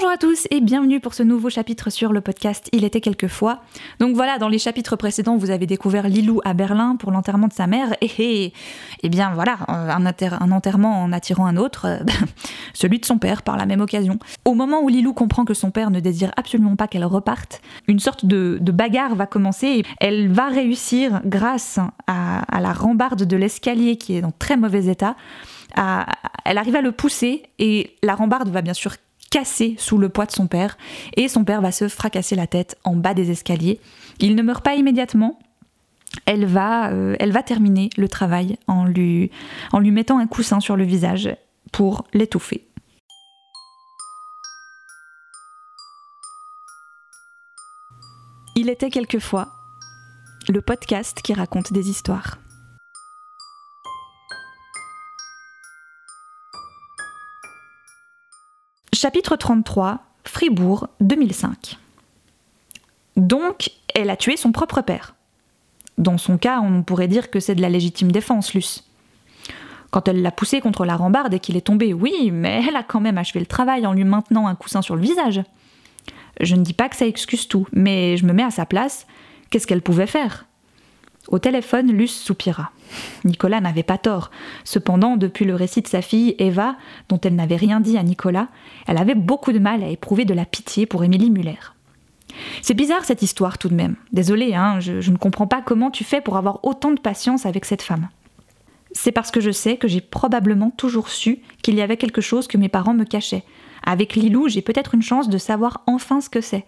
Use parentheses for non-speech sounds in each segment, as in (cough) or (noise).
Bonjour à tous et bienvenue pour ce nouveau chapitre sur le podcast Il était quelquefois. Donc voilà, dans les chapitres précédents, vous avez découvert Lilou à Berlin pour l'enterrement de sa mère. Et, et, et bien voilà, un, un, enterrement en attirant un autre, euh, (laughs) celui de son père par la même occasion. Au moment où Lilou comprend que son père ne désire absolument pas qu'elle reparte, une sorte de, bagarre va commencer. Elle va réussir, grâce à, la rambarde de l'escalier qui est dans très mauvais état, elle arrive à le pousser et la rambarde va bien sûr cassé sous le poids de son père, et son père va se fracasser la tête en bas des escaliers. Il ne meurt pas immédiatement, elle va, euh, elle va terminer le travail en lui, en lui mettant un coussin sur le visage pour l'étouffer. Il était quelquefois le podcast qui raconte des histoires. Chapitre 33, Fribourg, 2005. Donc, elle a tué son propre père. Dans son cas, on pourrait dire que c'est de la légitime défense, Luce. Quand elle l'a poussé contre la rambarde et qu'il est tombé, oui, mais elle a quand même achevé le travail en lui maintenant un coussin sur le visage. Je ne dis pas que ça excuse tout, mais je me mets à sa place. Qu'est-ce qu'elle pouvait faire? Au téléphone, Luce soupira. Nicolas n'avait pas tort. Cependant, depuis le récit de sa fille, Eva, dont elle n'avait rien dit à Nicolas, elle avait beaucoup de mal à éprouver de la pitié pour Émilie Muller. C'est bizarre cette histoire tout de même. Désolée, hein, je, je ne comprends pas comment tu fais pour avoir autant de patience avec cette femme. C'est parce que je sais que j'ai probablement toujours su qu'il y avait quelque chose que mes parents me cachaient. Avec Lilou, j'ai peut-être une chance de savoir enfin ce que c'est.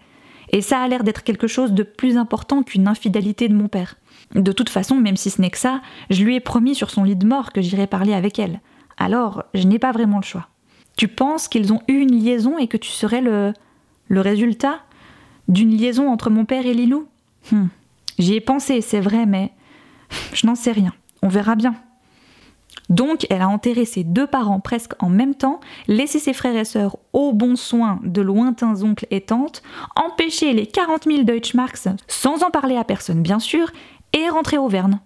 Et ça a l'air d'être quelque chose de plus important qu'une infidélité de mon père. De toute façon, même si ce n'est que ça, je lui ai promis sur son lit de mort que j'irai parler avec elle. Alors, je n'ai pas vraiment le choix. Tu penses qu'ils ont eu une liaison et que tu serais le. le résultat d'une liaison entre mon père et Lilou? Hum. J'y ai pensé, c'est vrai, mais. (laughs) Je n'en sais rien. On verra bien. Donc, elle a enterré ses deux parents presque en même temps, laissé ses frères et sœurs au bon soin de lointains oncles et tantes, empêché les 40 000 Deutschmarks, sans en parler à personne bien sûr, et rentrer au Verne.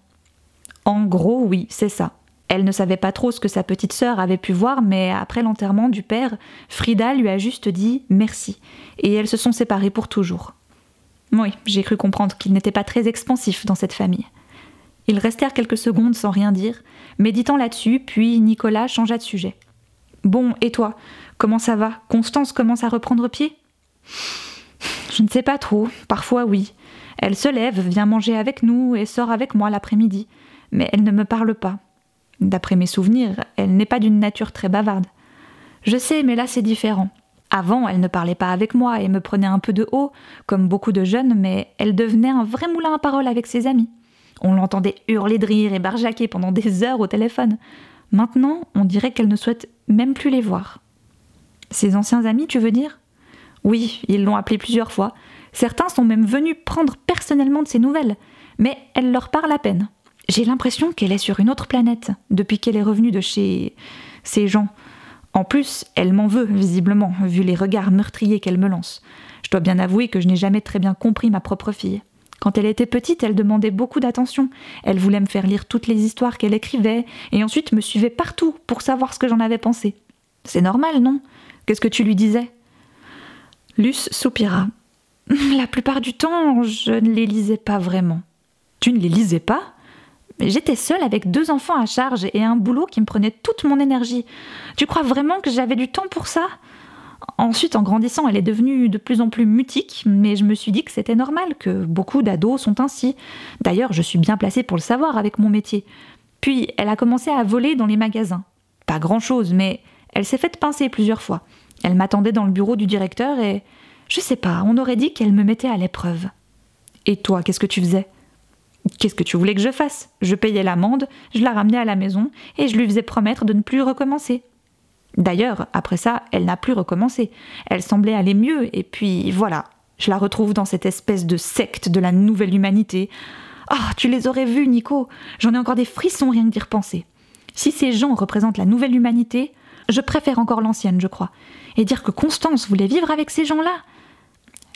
En gros, oui, c'est ça. Elle ne savait pas trop ce que sa petite sœur avait pu voir, mais après l'enterrement du père, Frida lui a juste dit merci, et elles se sont séparées pour toujours. Oui, j'ai cru comprendre qu'il n'était pas très expansif dans cette famille. Ils restèrent quelques secondes sans rien dire, méditant là-dessus, puis Nicolas changea de sujet. Bon, et toi Comment ça va? Constance commence à reprendre pied? Je ne sais pas trop, parfois oui. Elle se lève, vient manger avec nous et sort avec moi l'après-midi, mais elle ne me parle pas. D'après mes souvenirs, elle n'est pas d'une nature très bavarde. Je sais, mais là c'est différent. Avant, elle ne parlait pas avec moi et me prenait un peu de haut, comme beaucoup de jeunes, mais elle devenait un vrai moulin à parole avec ses amis. On l'entendait hurler de rire et barjaquer pendant des heures au téléphone. Maintenant, on dirait qu'elle ne souhaite même plus les voir. Ses anciens amis, tu veux dire? Oui, ils l'ont appelée plusieurs fois, Certains sont même venus prendre personnellement de ses nouvelles, mais elle leur parle à peine. J'ai l'impression qu'elle est sur une autre planète depuis qu'elle est revenue de chez ces gens. En plus, elle m'en veut, visiblement, vu les regards meurtriers qu'elle me lance. Je dois bien avouer que je n'ai jamais très bien compris ma propre fille. Quand elle était petite, elle demandait beaucoup d'attention. Elle voulait me faire lire toutes les histoires qu'elle écrivait, et ensuite me suivait partout pour savoir ce que j'en avais pensé. C'est normal, non? Qu'est-ce que tu lui disais? Luce soupira. La plupart du temps, je ne les lisais pas vraiment. Tu ne les lisais pas? J'étais seule avec deux enfants à charge et un boulot qui me prenait toute mon énergie. Tu crois vraiment que j'avais du temps pour ça? Ensuite, en grandissant, elle est devenue de plus en plus mutique, mais je me suis dit que c'était normal, que beaucoup d'ados sont ainsi. D'ailleurs, je suis bien placée pour le savoir avec mon métier. Puis, elle a commencé à voler dans les magasins. Pas grand-chose, mais elle s'est faite pincer plusieurs fois. Elle m'attendait dans le bureau du directeur et je sais pas, on aurait dit qu'elle me mettait à l'épreuve. Et toi, qu'est-ce que tu faisais? Qu'est-ce que tu voulais que je fasse? Je payais l'amende, je la ramenais à la maison et je lui faisais promettre de ne plus recommencer. D'ailleurs, après ça, elle n'a plus recommencé. Elle semblait aller mieux et puis voilà, je la retrouve dans cette espèce de secte de la nouvelle humanité. Ah, tu les aurais vus, Nico J'en ai encore des frissons rien que d'y repenser. Si ces gens représentent la nouvelle humanité, je préfère encore l'ancienne, je crois. Et dire que Constance voulait vivre avec ces gens-là,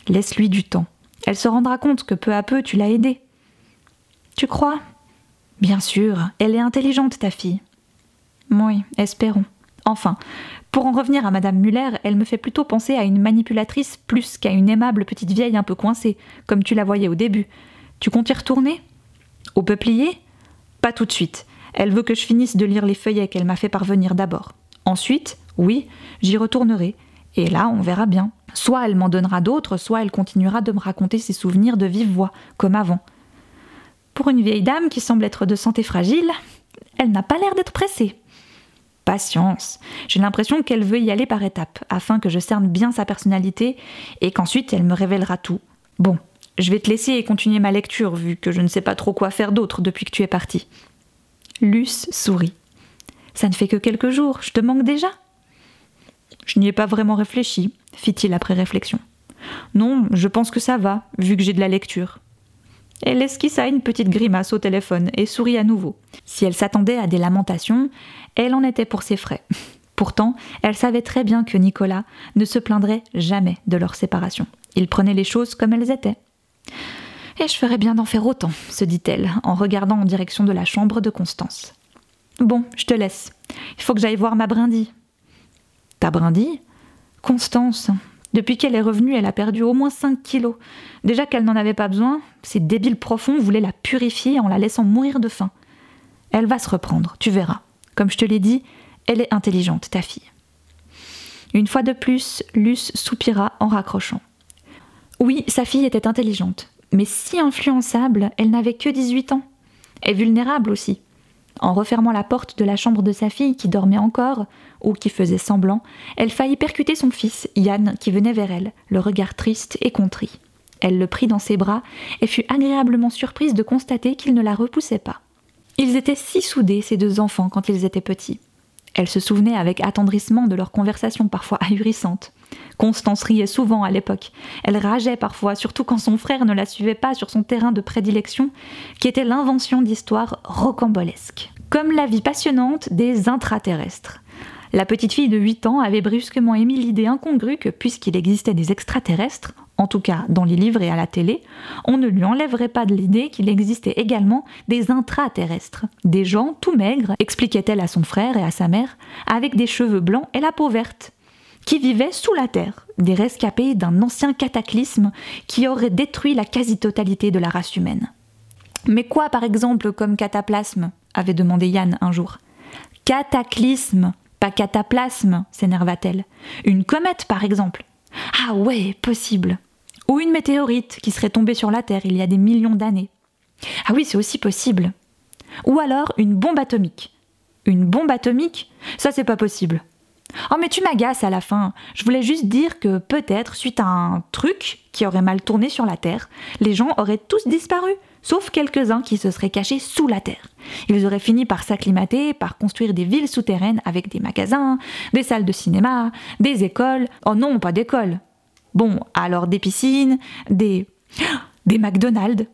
Laisse-lui du temps. Elle se rendra compte que peu à peu tu l'as aidée. Tu crois? Bien sûr, elle est intelligente, ta fille. Oui, espérons. Enfin, Pour en revenir à Madame Muller, elle me fait plutôt penser à une manipulatrice plus qu'à une aimable petite vieille un peu coincée, comme tu la voyais au début. Tu comptes y retourner? Au peuplier? Pas tout de suite. Elle veut que je finisse de lire les feuillets qu'elle m'a fait parvenir d'abord. Ensuite, oui, j'y retournerai. Et là, on verra bien. Soit elle m'en donnera d'autres, soit elle continuera de me raconter ses souvenirs de vive voix, comme avant. Pour une vieille dame qui semble être de santé fragile, elle n'a pas l'air d'être pressée. Patience. J'ai l'impression qu'elle veut y aller par étapes, afin que je cerne bien sa personnalité et qu'ensuite elle me révélera tout. Bon, je vais te laisser et continuer ma lecture, vu que je ne sais pas trop quoi faire d'autre depuis que tu es parti. Luce sourit. Ça ne fait que quelques jours, je te manque déjà Je n'y ai pas vraiment réfléchi, fit-il après réflexion. Non, je pense que ça va, vu que j'ai de la lecture. Elle esquissa une petite grimace au téléphone et sourit à nouveau. Si elle s'attendait à des lamentations, elle en était pour ses frais. (laughs) Pourtant, elle savait très bien que Nicolas ne se plaindrait jamais de leur séparation. Il prenait les choses comme elles étaient. Et je ferais bien d'en faire autant, se dit-elle, en regardant en direction de la chambre de Constance. Bon, je te laisse. Il faut que j'aille voir ma brindille. Ta brindille Constance. Depuis qu'elle est revenue, elle a perdu au moins 5 kilos. Déjà qu'elle n'en avait pas besoin, ces débiles profonds voulaient la purifier en la laissant mourir de faim. Elle va se reprendre, tu verras. Comme je te l'ai dit, elle est intelligente, ta fille. Une fois de plus, Luce soupira en raccrochant. Oui, sa fille était intelligente, mais si influençable, elle n'avait que 18 ans. Et vulnérable aussi. En refermant la porte de la chambre de sa fille qui dormait encore, ou qui faisait semblant, elle faillit percuter son fils, Yann, qui venait vers elle, le regard triste et contrit. Elle le prit dans ses bras et fut agréablement surprise de constater qu'il ne la repoussait pas. Ils étaient si soudés, ces deux enfants, quand ils étaient petits. Elle se souvenait avec attendrissement de leurs conversations parfois ahurissantes. Constance riait souvent à l'époque. Elle rageait parfois, surtout quand son frère ne la suivait pas sur son terrain de prédilection, qui était l'invention d'histoires rocambolesques. Comme la vie passionnante des intraterrestres. La petite fille de 8 ans avait brusquement émis l'idée incongrue que, puisqu'il existait des extraterrestres, en tout cas dans les livres et à la télé, on ne lui enlèverait pas de l'idée qu'il existait également des intraterrestres, des gens tout maigres, expliquait-elle à son frère et à sa mère, avec des cheveux blancs et la peau verte, qui vivaient sous la Terre, des rescapés d'un ancien cataclysme qui aurait détruit la quasi-totalité de la race humaine. Mais quoi, par exemple, comme cataplasme avait demandé Yann un jour. Cataclysme pas cataplasme, s'énerva-t-elle. Une comète, par exemple. Ah ouais, possible. Ou une météorite qui serait tombée sur la Terre il y a des millions d'années. Ah oui, c'est aussi possible. Ou alors une bombe atomique. Une bombe atomique? Ça, c'est pas possible. Oh, mais tu m'agaces à la fin. Je voulais juste dire que peut-être, suite à un truc qui aurait mal tourné sur la Terre, les gens auraient tous disparu sauf quelques-uns qui se seraient cachés sous la terre. Ils auraient fini par s'acclimater, par construire des villes souterraines avec des magasins, des salles de cinéma, des écoles. Oh non, pas d'écoles. Bon, alors des piscines, des. (gasps) des McDonald's.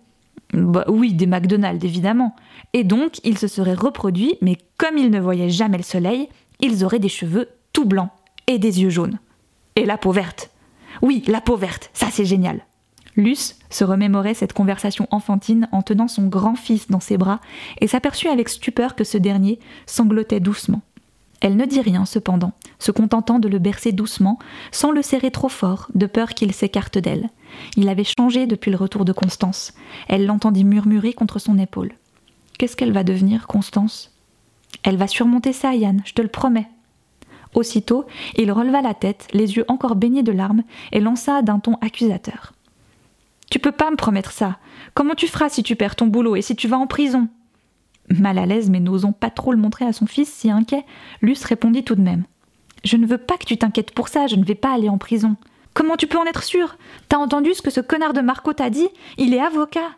Bah, oui, des McDonald's évidemment. Et donc, ils se seraient reproduits, mais comme ils ne voyaient jamais le soleil, ils auraient des cheveux tout blancs et des yeux jaunes. Et la peau verte. Oui, la peau verte, ça c'est génial. Luce se remémorait cette conversation enfantine en tenant son grand-fils dans ses bras et s'aperçut avec stupeur que ce dernier sanglotait doucement. Elle ne dit rien cependant, se contentant de le bercer doucement, sans le serrer trop fort, de peur qu'il s'écarte d'elle. Il avait changé depuis le retour de Constance. Elle l'entendit murmurer contre son épaule. Qu'est-ce qu'elle va devenir, Constance Elle va surmonter ça, Yann, je te le promets. Aussitôt, il releva la tête, les yeux encore baignés de larmes, et lança d'un ton accusateur. Tu peux pas me promettre ça. Comment tu feras si tu perds ton boulot et si tu vas en prison? Mal à l'aise, mais n'osant pas trop le montrer à son fils, si inquiet, Luce répondit tout de même. Je ne veux pas que tu t'inquiètes pour ça, je ne vais pas aller en prison. Comment tu peux en être sûr? T'as entendu ce que ce connard de Marco t'a dit? Il est avocat.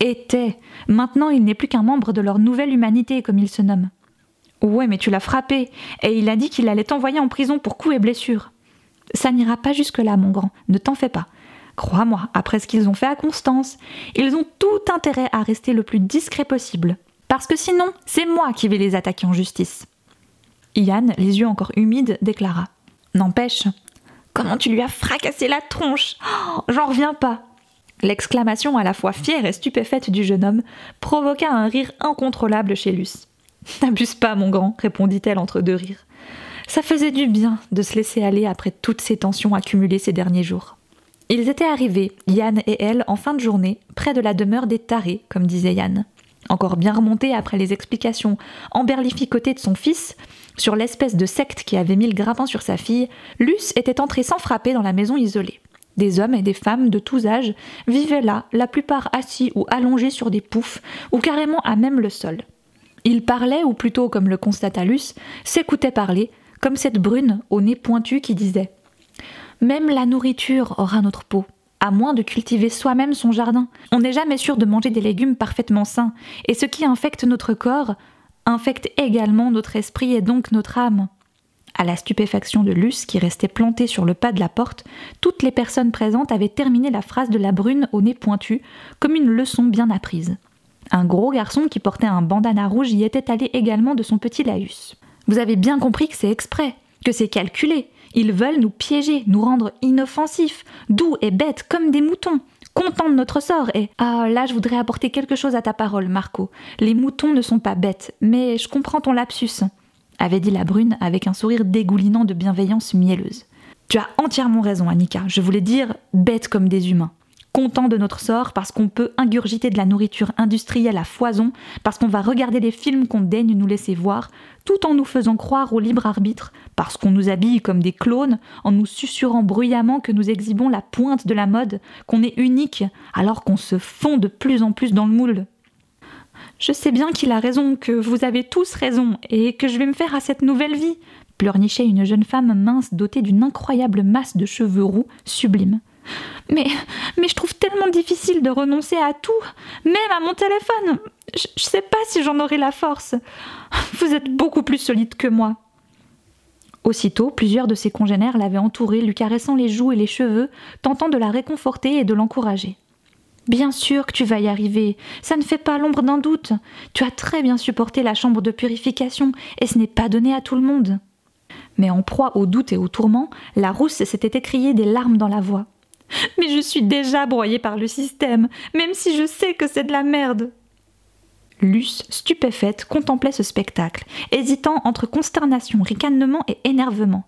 Était. Maintenant, il n'est plus qu'un membre de leur nouvelle humanité, comme il se nomme. Ouais, mais tu l'as frappé, et il a dit qu'il allait t'envoyer en prison pour coups et blessures. Ça n'ira pas jusque-là, mon grand, ne t'en fais pas. Crois-moi, après ce qu'ils ont fait à Constance, ils ont tout intérêt à rester le plus discret possible. Parce que sinon, c'est moi qui vais les attaquer en justice. Yann, les yeux encore humides, déclara N'empêche, comment tu lui as fracassé la tronche? Oh, J'en reviens pas L'exclamation à la fois fière et stupéfaite du jeune homme provoqua un rire incontrôlable chez Luce. (laughs) N'abuse pas, mon grand, répondit-elle entre deux rires. Ça faisait du bien de se laisser aller après toutes ces tensions accumulées ces derniers jours. Ils étaient arrivés, Yann et elle, en fin de journée, près de la demeure des tarés, comme disait Yann. Encore bien remonté après les explications emberlificotées de son fils sur l'espèce de secte qui avait mis le grappin sur sa fille, Luce était entré sans frapper dans la maison isolée. Des hommes et des femmes de tous âges vivaient là, la plupart assis ou allongés sur des poufs, ou carrément à même le sol. Ils parlaient, ou plutôt, comme le constata Luce, s'écoutaient parler, comme cette brune au nez pointu qui disait Même la nourriture aura notre peau, à moins de cultiver soi-même son jardin. On n'est jamais sûr de manger des légumes parfaitement sains, et ce qui infecte notre corps infecte également notre esprit et donc notre âme. À la stupéfaction de Luce, qui restait plantée sur le pas de la porte, toutes les personnes présentes avaient terminé la phrase de la brune au nez pointu, comme une leçon bien apprise. Un gros garçon qui portait un bandana rouge y était allé également de son petit laïus. Vous avez bien compris que c'est exprès, que c'est calculé. Ils veulent nous piéger, nous rendre inoffensifs, doux et bêtes comme des moutons, contents de notre sort. Et ah, là, je voudrais apporter quelque chose à ta parole, Marco. Les moutons ne sont pas bêtes, mais je comprends ton lapsus, avait dit la brune avec un sourire dégoulinant de bienveillance mielleuse. Tu as entièrement raison, Annika. Je voulais dire bêtes comme des humains content de notre sort parce qu'on peut ingurgiter de la nourriture industrielle à foison, parce qu'on va regarder des films qu'on daigne nous laisser voir, tout en nous faisant croire au libre arbitre, parce qu'on nous habille comme des clones, en nous susurrant bruyamment que nous exhibons la pointe de la mode, qu'on est unique, alors qu'on se fond de plus en plus dans le moule. Je sais bien qu'il a raison, que vous avez tous raison, et que je vais me faire à cette nouvelle vie, pleurnichait une jeune femme mince dotée d'une incroyable masse de cheveux roux sublime. Mais, mais je trouve tellement difficile de renoncer à tout, même à mon téléphone. Je, ne sais pas si j'en aurai la force. Vous êtes beaucoup plus solide que moi. Aussitôt, plusieurs de ses congénères l'avaient entourée, lui caressant les joues et les cheveux, tentant de la réconforter et de l'encourager. Bien sûr que tu vas y arriver, ça ne fait pas l'ombre d'un doute. Tu as très bien supporté la chambre de purification, et ce n'est pas donné à tout le monde. Mais en proie au doute et au tourment, la rousse s'était écriée des larmes dans la voix. (laughs) Mais je suis déjà broyée par le système, même si je sais que c'est de la merde. Luce, stupéfaite, contemplait ce spectacle, hésitant entre consternation, ricanement et énervement.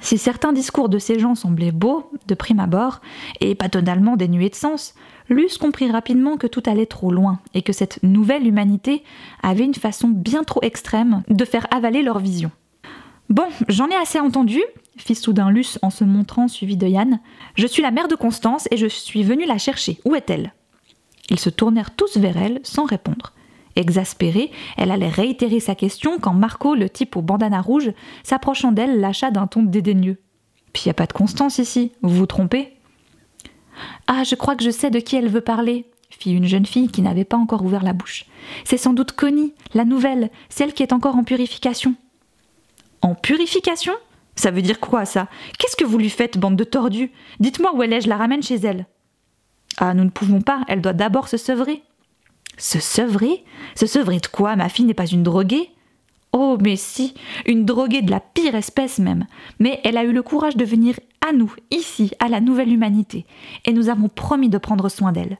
Si certains discours de ces gens semblaient beaux, de prime abord, et pas totalement dénués de sens, Luce comprit rapidement que tout allait trop loin, et que cette nouvelle humanité avait une façon bien trop extrême de faire avaler leur vision. Bon, j'en ai assez entendu, fit soudain Luce en se montrant suivi de Yann. Je suis la mère de Constance et je suis venue la chercher. Où est-elle? Ils se tournèrent tous vers elle sans répondre. Exaspérée, elle allait réitérer sa question quand Marco, le type au bandana rouge, s'approchant d'elle, lâcha d'un ton dédaigneux. Puis y a pas de Constance ici, vous vous trompez? Ah, je crois que je sais de qui elle veut parler, fit une jeune fille qui n'avait pas encore ouvert la bouche. C'est sans doute Connie, la nouvelle, celle qui est encore en purification. En purification? Ça veut dire quoi, ça? Qu'est-ce que vous lui faites, bande de tordus? Dites-moi où elle est, je la ramène chez elle. Ah, nous ne pouvons pas, elle doit d'abord se sevrer. Se sevrer? Se sevrer de quoi? Ma fille n'est pas une droguée? Oh, mais si, une droguée de la pire espèce même. Mais elle a eu le courage de venir à nous, ici, à la nouvelle humanité, et nous avons promis de prendre soin d'elle.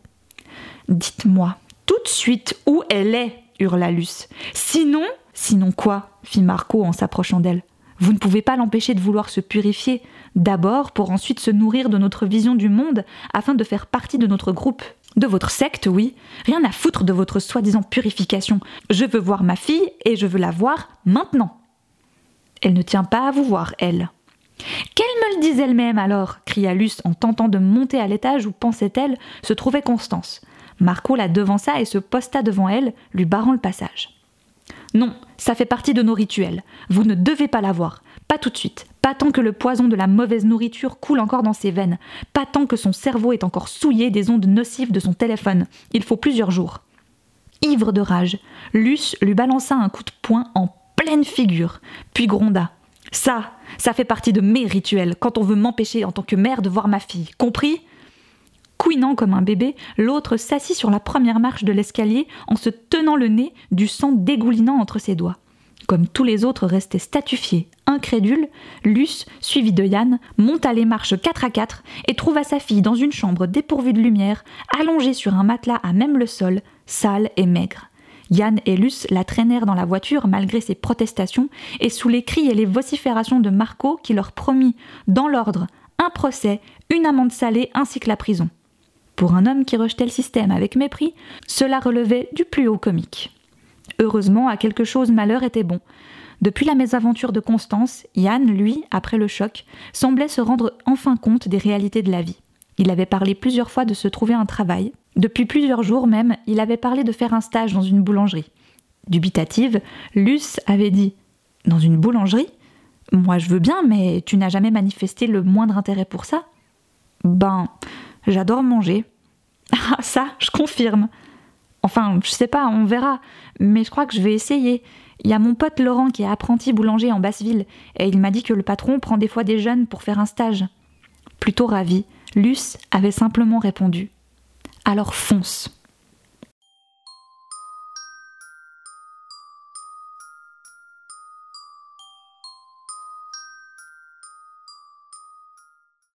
Dites-moi, tout de suite, où elle est hurla Luce. Sinon. Sinon quoi fit Marco en s'approchant d'elle. Vous ne pouvez pas l'empêcher de vouloir se purifier, d'abord pour ensuite se nourrir de notre vision du monde afin de faire partie de notre groupe. De votre secte, oui. Rien à foutre de votre soi-disant purification. Je veux voir ma fille et je veux la voir maintenant. Elle ne tient pas à vous voir, elle. Qu'elle me le dise elle-même alors cria Luce en tentant de monter à l'étage où, pensait-elle, se trouvait Constance. Marco la devança et se posta devant elle, lui barrant le passage. Non, ça fait partie de nos rituels. Vous ne devez pas la voir. Pas tout de suite. Pas tant que le poison de la mauvaise nourriture coule encore dans ses veines. Pas tant que son cerveau est encore souillé des ondes nocives de son téléphone. Il faut plusieurs jours. Ivre de rage, Luce lui balança un coup de poing en pleine figure, puis gronda. Ça, ça fait partie de mes rituels quand on veut m'empêcher en tant que mère de voir ma fille. Compris? Couinant comme un bébé, l'autre s'assit sur la première marche de l'escalier en se tenant le nez, du sang dégoulinant entre ses doigts. Comme tous les autres restaient statufiés, incrédules, Luce, suivi de Yann, monta les marches quatre à quatre et trouva sa fille dans une chambre dépourvue de lumière, allongée sur un matelas à même le sol, sale et maigre. Yann et Luce la traînèrent dans la voiture malgré ses protestations et sous les cris et les vociférations de Marco qui leur promit, dans l'ordre, un procès, une amende salée ainsi que la prison. Pour un homme qui rejetait le système avec mépris, cela relevait du plus haut comique. Heureusement, à quelque chose malheur était bon. Depuis la mésaventure de Constance, Yann, lui, après le choc, semblait se rendre enfin compte des réalités de la vie. Il avait parlé plusieurs fois de se trouver un travail. Depuis plusieurs jours même, il avait parlé de faire un stage dans une boulangerie. Dubitative, Luce avait dit Dans une boulangerie? Moi je veux bien, mais tu n'as jamais manifesté le moindre intérêt pour ça? Ben, j'adore manger. (laughs) Ah, ça, je confirme. Enfin, je sais pas, on verra, mais je crois que je vais essayer. Il y a mon pote Laurent qui est apprenti boulanger en Basse-Ville, et il m'a dit que le patron prend des fois des jeunes pour faire un stage. Plutôt ravi, Luce avait simplement répondu Alors fonce